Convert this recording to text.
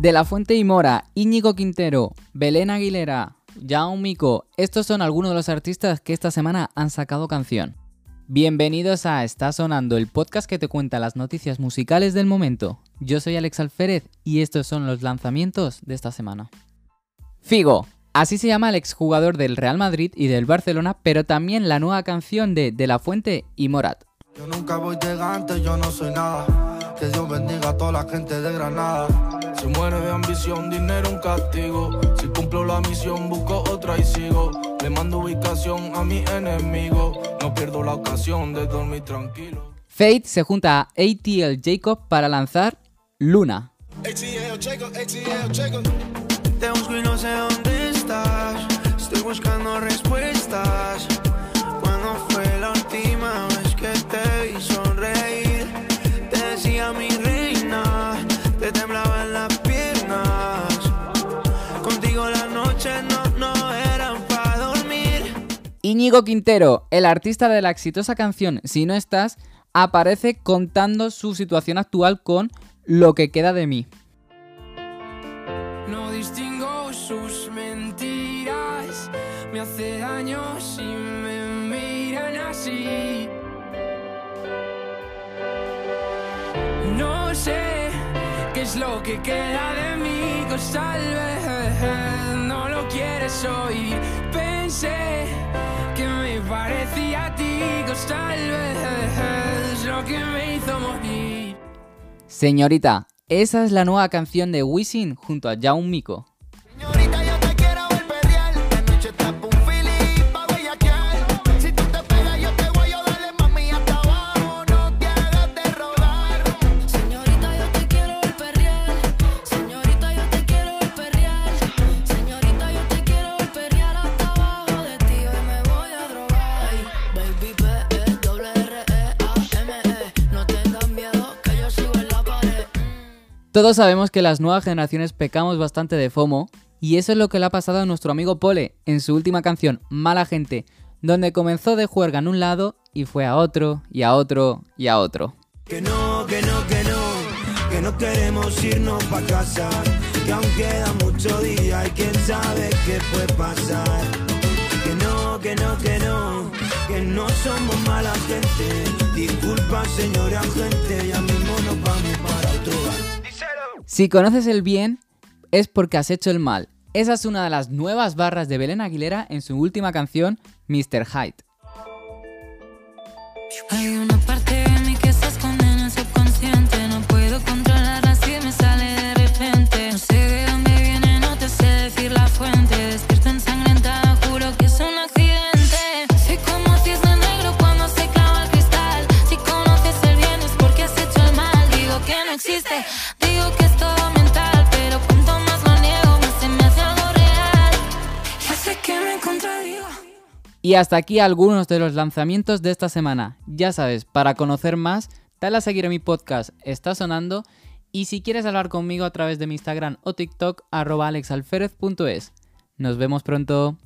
De la Fuente y Mora, Íñigo Quintero, Belén Aguilera, Jaume Mico, estos son algunos de los artistas que esta semana han sacado canción. Bienvenidos a Está Sonando, el podcast que te cuenta las noticias musicales del momento. Yo soy Alex Alférez y estos son los lanzamientos de esta semana. Figo, así se llama el exjugador del Real Madrid y del Barcelona, pero también la nueva canción de De la Fuente y Morat. Yo nunca voy llegante, yo no soy nada. Que Dios bendiga a toda la gente de Granada. Si muere de ambición, dinero un castigo. Si cumplo la misión, busco otra y sigo. Le mando ubicación a mi enemigo. No pierdo la ocasión de dormir tranquilo. Fate se junta a ATL Jacob para lanzar Luna. ATL Jacob, ATL Jacob. Te busco y no sé dónde estás. Estoy buscando respuestas. ¿Cuándo fue la última vez que te vi sonreír? Te decía mi Íñigo Quintero, el artista de la exitosa canción Si no estás, aparece contando su situación actual con Lo que queda de mí. No distingo sus mentiras, me hace daño si me miran así. No sé qué es lo que queda de mí, pues no lo quieres oír. Pensé Señorita, esa es la nueva canción de Wisin junto a. Señorita, yo Todos sabemos que las nuevas generaciones pecamos bastante de FOMO, y eso es lo que le ha pasado a nuestro amigo Pole en su última canción, Mala Gente, donde comenzó de juerga en un lado y fue a otro, y a otro, y a otro. Que no, que no, que no. Que no queremos irnos pa' casa. Que aún queda mucho día y quién sabe qué puede pasar. Que no, que no, que no. Que no somos mala gente. Disculpa, señora gente. Ya mismo nos Si conoces el bien, es porque has hecho el mal. Esa es una de las nuevas barras de Belén Aguilera en su última canción, Mr. Hyde. Hay una parte de mí que se esconde en el subconsciente. No puedo controlarla si me sale de repente. No sé de dónde viene, no te sé decir la fuente. Despierta ensangrentada, juro que es un accidente. Soy como cisne negro cuando se clava el cristal. Si conoces el bien es porque has hecho el mal. Digo que no existe, Y hasta aquí algunos de los lanzamientos de esta semana. Ya sabes, para conocer más, dale a seguir mi podcast Está Sonando y si quieres hablar conmigo a través de mi Instagram o TikTok, arroba alexalferez.es. Nos vemos pronto.